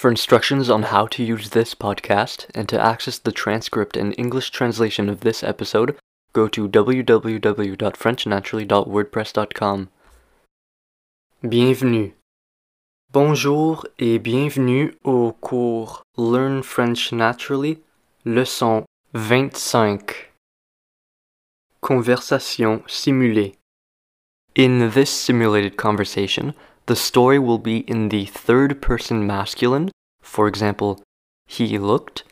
For instructions on how to use this podcast and to access the transcript and English translation of this episode, go to www.frenchnaturally.wordpress.com. Bienvenue. Bonjour et bienvenue au cours Learn French Naturally, leçon 25. Conversation simulée. In this simulated conversation, the story will be in the third person masculine, for example, he looked.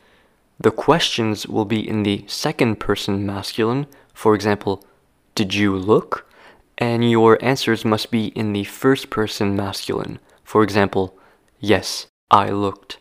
The questions will be in the second person masculine, for example, did you look? And your answers must be in the first person masculine, for example, yes, I looked.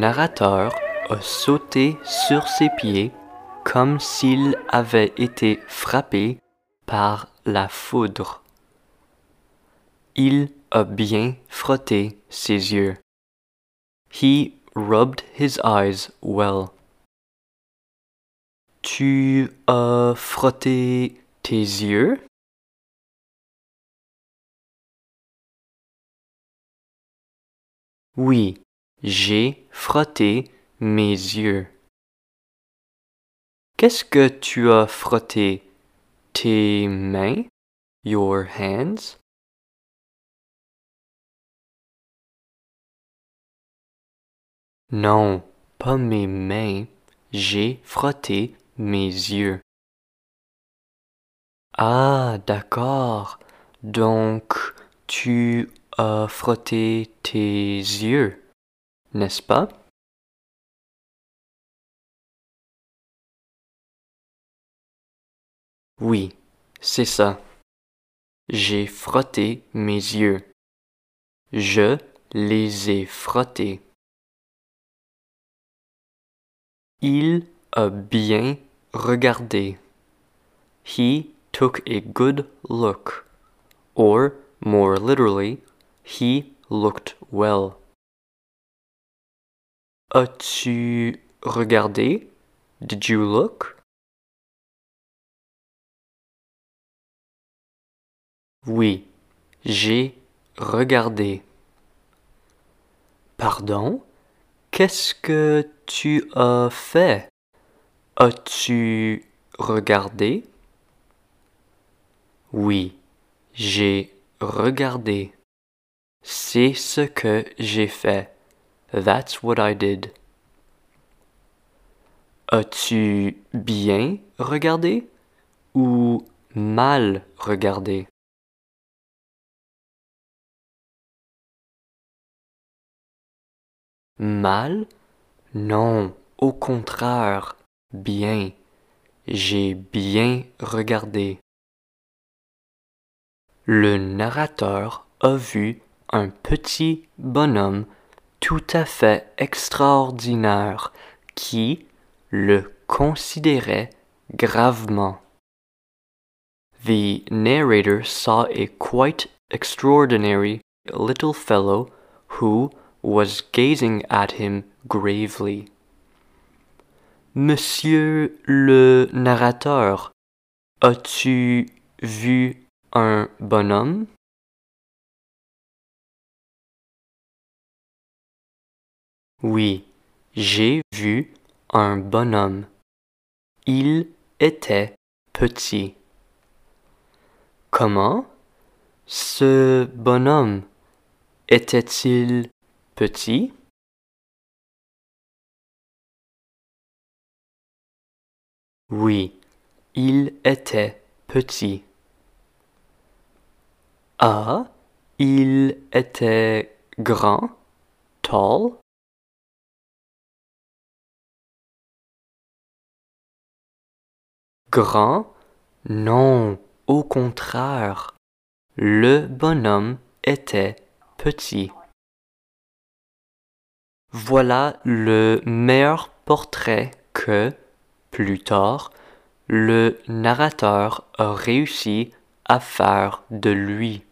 Narrateur a sauté sur ses pieds comme s'il avait été frappé par la foudre. Il a bien frotté ses yeux. He rubbed his eyes well. Tu as frotté tes yeux? Oui, j'ai frotté mes yeux. Qu'est-ce que tu as frotté? Tes mains? Your hands? Non, pas mes mains. J'ai frotté mes yeux. Ah, d'accord. Donc, tu as frotté tes yeux, n'est-ce pas? Oui, c'est ça. J'ai frotté mes yeux. Je les ai frottés. Il a bien regardé. He took a good look. Or, more literally, he looked well. As-tu regardé? Did you look? Oui, j'ai regardé. Pardon? Qu'est-ce que tu as fait? As-tu regardé? Oui, j'ai regardé. C'est ce que j'ai fait. That's what I did. As-tu bien regardé ou mal regardé? Mal? Non, au contraire, bien. J'ai bien regardé. Le narrateur a vu un petit bonhomme tout à fait extraordinaire qui le considérait gravement. The narrator saw a quite extraordinary little fellow who was gazing at him gravely. Monsieur le narrateur, as-tu vu un bonhomme? Oui, j'ai vu un bonhomme. Il était petit. Comment? Ce bonhomme était-il petit? Oui, il était petit. Ah, il était grand, tall. Grand? Non, au contraire. Le bonhomme était petit. Voilà le meilleur portrait que, plus tard, le narrateur a réussi à faire de lui.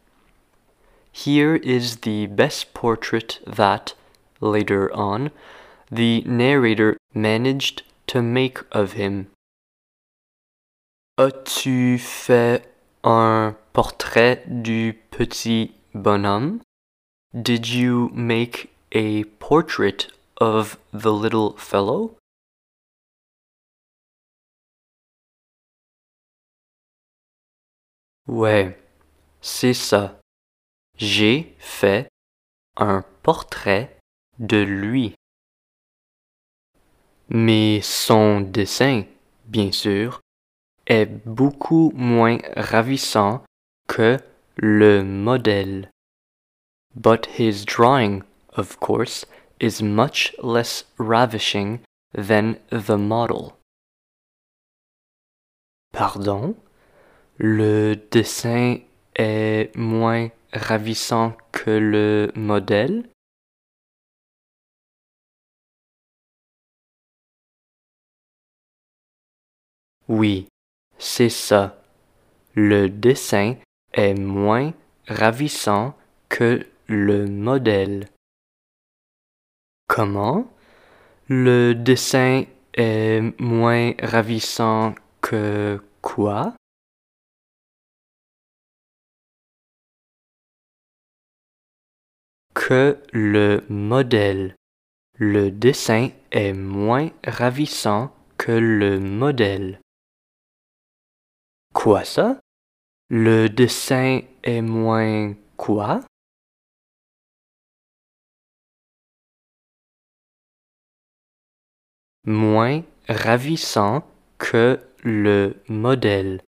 Here is the best portrait that, later on, the narrator managed to make of him. As-tu fait un portrait du petit bonhomme? Did you make a portrait of the little fellow? Ouais, c'est ça. J'ai fait un portrait de lui. Mais son dessin, bien sûr, est beaucoup moins ravissant que le modèle. But his drawing, of course, is much less ravishing than the model. Pardon? Le dessin est moins ravissant que le modèle? Oui, c'est ça. Le dessin est moins ravissant que le modèle. Comment? Le dessin est moins ravissant que quoi? Que le modèle. Le dessin est moins ravissant que le modèle. Quoi ça? Le dessin est moins quoi? Moins ravissant que le modèle.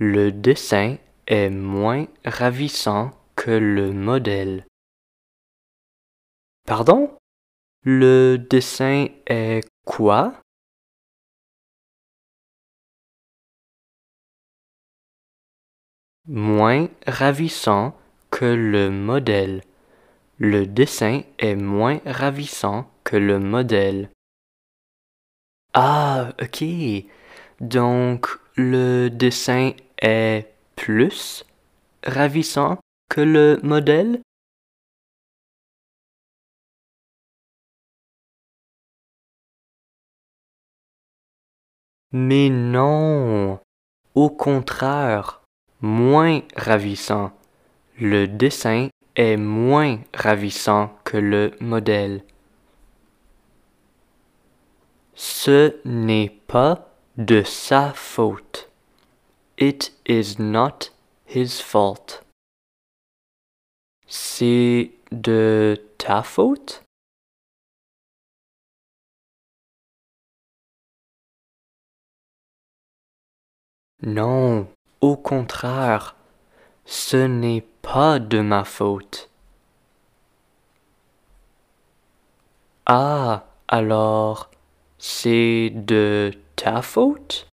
Le dessin est moins ravissant que le modèle. Pardon? Le dessin est quoi? Moins ravissant que le modèle. Le dessin est moins ravissant que le modèle. Ah, ok. Donc, le dessin est plus ravissant que le modèle? Mais non, au contraire, moins ravissant. Le dessin est moins ravissant que le modèle. Ce n'est pas de sa faute. It is not his fault. C'est de ta faute? Non, au contraire, ce n'est pas de ma faute. Ah, alors, c'est de ta faute?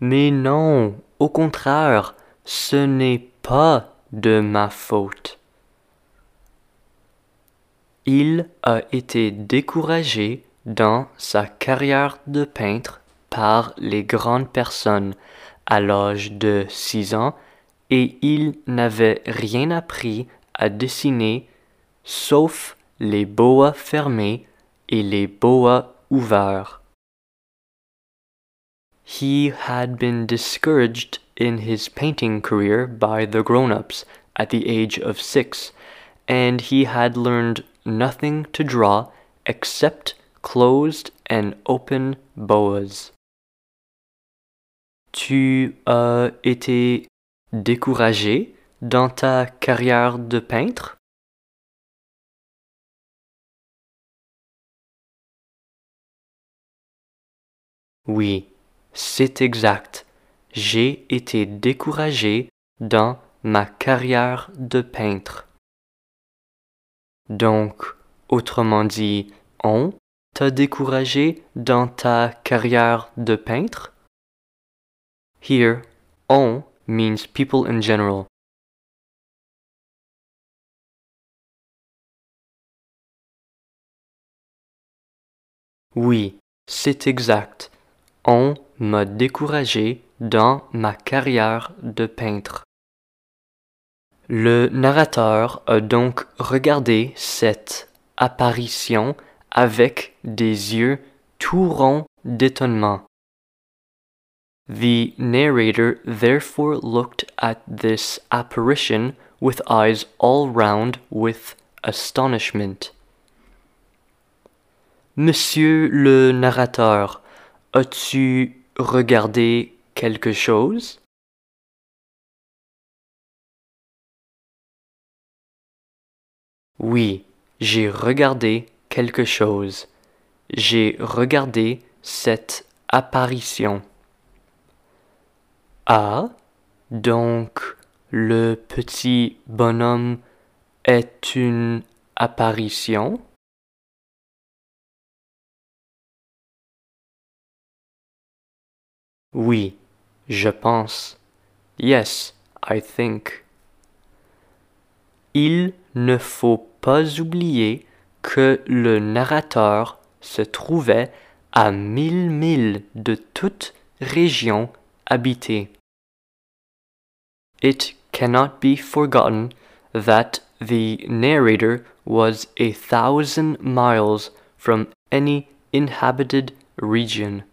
Mais non, au contraire, ce n'est pas de ma faute. Il a été découragé dans sa carrière de peintre par les grandes personnes à l'âge de six ans et il n'avait rien appris à dessiner sauf les boas fermés et les boas ouverts. He had been discouraged in his painting career by the grown-ups at the age of six, and he had learned nothing to draw except closed and open boas. Tu as été découragé dans ta carrière de peintre? Oui, c'est exact. J'ai été découragé dans ma carrière de peintre. Donc, autrement dit, on t'a découragé dans ta carrière de peintre? Here, on means people in general. Oui, c'est exact. On m'a découragé dans ma carrière de peintre. Le narrateur a donc regardé cette apparition avec des yeux tout ronds d'étonnement. The narrator therefore looked at this apparition with eyes all round with astonishment. Monsieur le narrateur, as-tu regardé quelque chose? Oui, j'ai regardé quelque chose. J'ai regardé cette apparition. Ah, donc le petit bonhomme est une apparition? Oui, je pense. Yes, I think. Il ne faut pas oublier que le narrateur se trouvait à mille milles de toute région habitée. It cannot be forgotten that the narrator was a thousand miles from any inhabited region.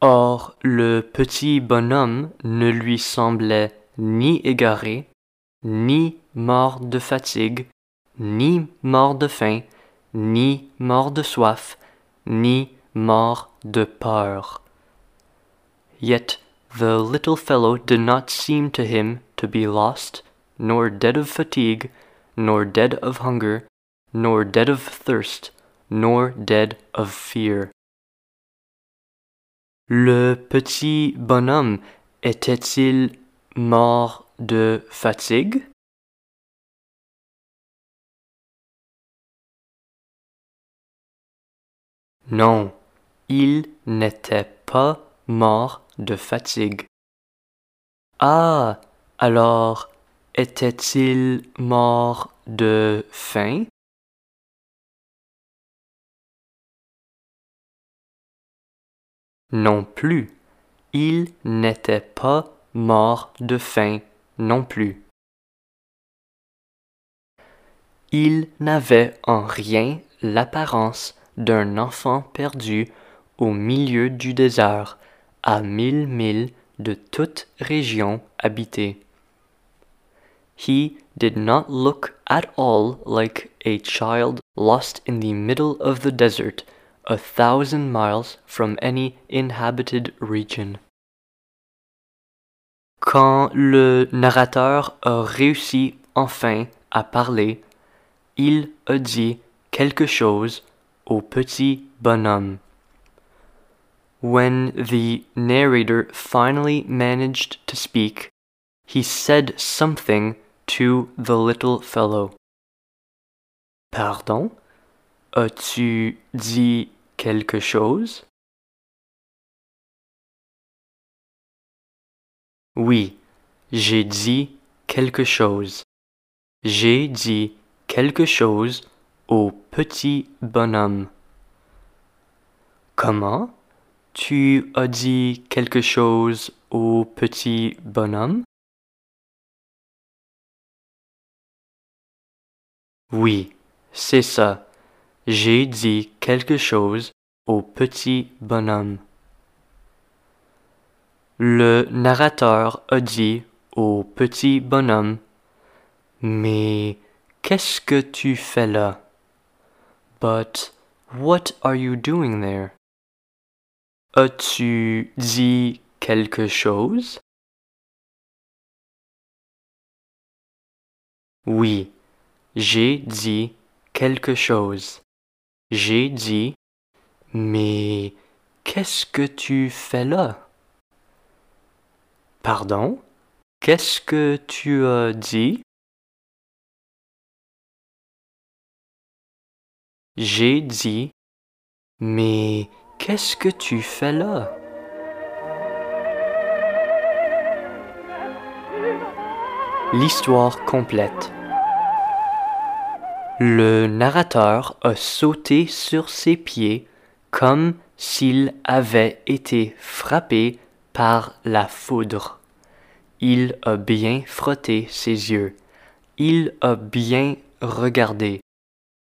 Or, le petit bonhomme ne lui semblait ni égaré, ni mort de fatigue, ni mort de faim, ni mort de soif, ni mort de peur. Yet the little fellow did not seem to him to be lost, nor dead of fatigue, nor dead of hunger, nor dead of thirst, nor dead of fear. Le petit bonhomme était-il mort de fatigue? Non, il n'était pas mort de fatigue. Ah, alors était-il mort de faim? Non plus, il n'était pas mort de faim non plus. Il n'avait en rien l'apparence d'un enfant perdu au milieu du désert, à mille milles de toute région habitée. He did not look at all like a child lost in the middle of the desert, a thousand miles from any inhabited region. Quand le narrateur a réussi enfin à parler, il a dit quelque chose au petit bonhomme. When the narrator finally managed to speak, he said something to the little fellow. Pardon? As-tu dit quelque chose? Oui, j'ai dit quelque chose. J'ai dit quelque chose au petit bonhomme. Comment? Tu as dit quelque chose au petit bonhomme? Oui, c'est ça. J'ai dit quelque chose au petit bonhomme. Le narrateur a dit au petit bonhomme Mais qu'est-ce que tu fais là? But what are you doing there? As-tu dit quelque chose? Oui, j'ai dit quelque chose. J'ai dit, mais qu'est-ce que tu fais là? Pardon? Qu'est-ce que tu as dit? J'ai dit, mais qu'est-ce que tu fais là? L'histoire complète. Le narrateur a sauté sur ses pieds comme s'il avait été frappé par la foudre. Il a bien frotté ses yeux, il a bien regardé,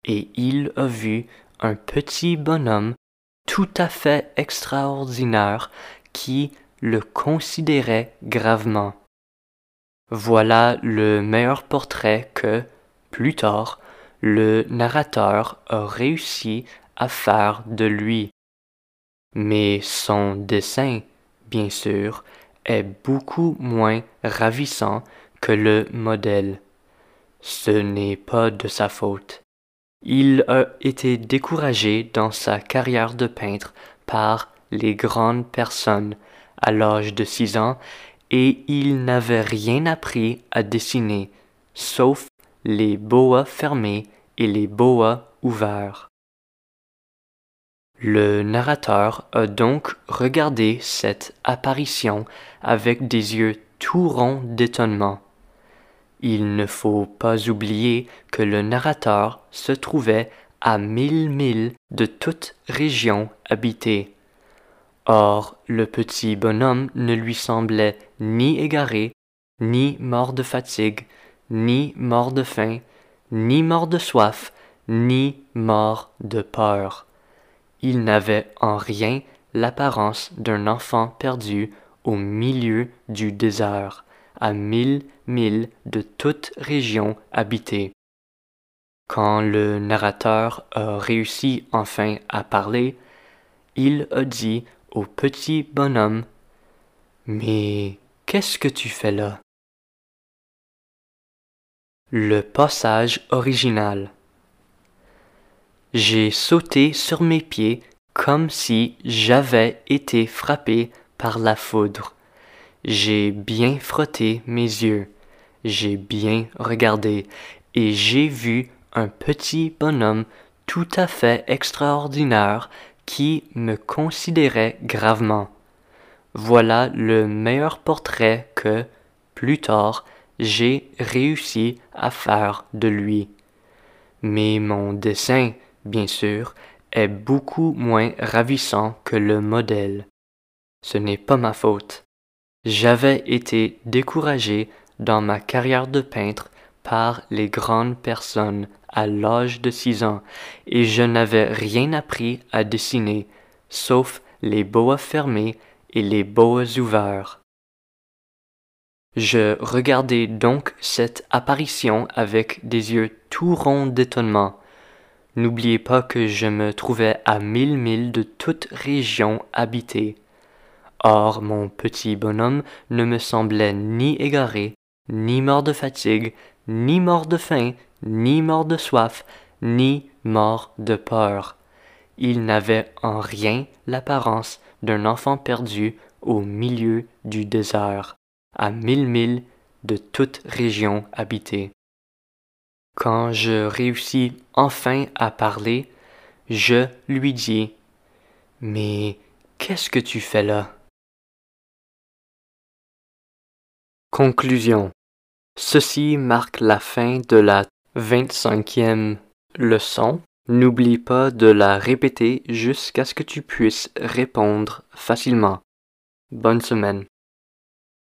et il a vu un petit bonhomme tout à fait extraordinaire qui le considérait gravement. Voilà le meilleur portrait que, plus tard, le narrateur a réussi à faire de lui. Mais son dessin, bien sûr, est beaucoup moins ravissant que le modèle. Ce n'est pas de sa faute. Il a été découragé dans sa carrière de peintre par les grandes personnes à l'âge de six ans et il n'avait rien appris à dessiner, sauf les boas fermés et les boas ouverts. Le narrateur a donc regardé cette apparition avec des yeux tout ronds d'étonnement. Il ne faut pas oublier que le narrateur se trouvait à mille milles de toute région habitée. Or, le petit bonhomme ne lui semblait ni égaré, ni mort de fatigue, ni mort de faim, ni mort de soif, ni mort de peur. Il n'avait en rien l'apparence d'un enfant perdu au milieu du désert, à mille milles de toute région habitée. Quand le narrateur a réussi enfin à parler, il a dit au petit bonhomme Mais qu'est-ce que tu fais là Le passage original J'ai sauté sur mes pieds comme si j'avais été frappé par la foudre. J'ai bien frotté mes yeux, j'ai bien regardé, et j'ai vu un petit bonhomme tout à fait extraordinaire qui me considérait gravement. Voilà le meilleur portrait que, plus tard, j'ai réussi à faire de lui. Mais mon dessin, bien sûr, est beaucoup moins ravissant que le modèle. Ce n'est pas ma faute. J'avais été découragé dans ma carrière de peintre par les grandes personnes à l'âge de six ans, et je n'avais rien appris à dessiner, sauf les boas fermés et les boas ouverts. Je regardais donc cette apparition avec des yeux tout ronds d'étonnement. N'oubliez pas que je me trouvais à mille milles de toute région habitée. Or mon petit bonhomme ne me semblait ni égaré, ni mort de fatigue, ni mort de faim, ni mort de soif, ni mort de peur. Il n'avait en rien l'apparence d'un enfant perdu au milieu du désert, à mille milles de toute région habitée. Quand je réussis enfin à parler, je lui dis Mais qu'est-ce que tu fais là? Conclusion Ceci marque la fin de la 25e leçon. N'oublie pas de la répéter jusqu'à ce que tu puisses répondre facilement. Bonne semaine.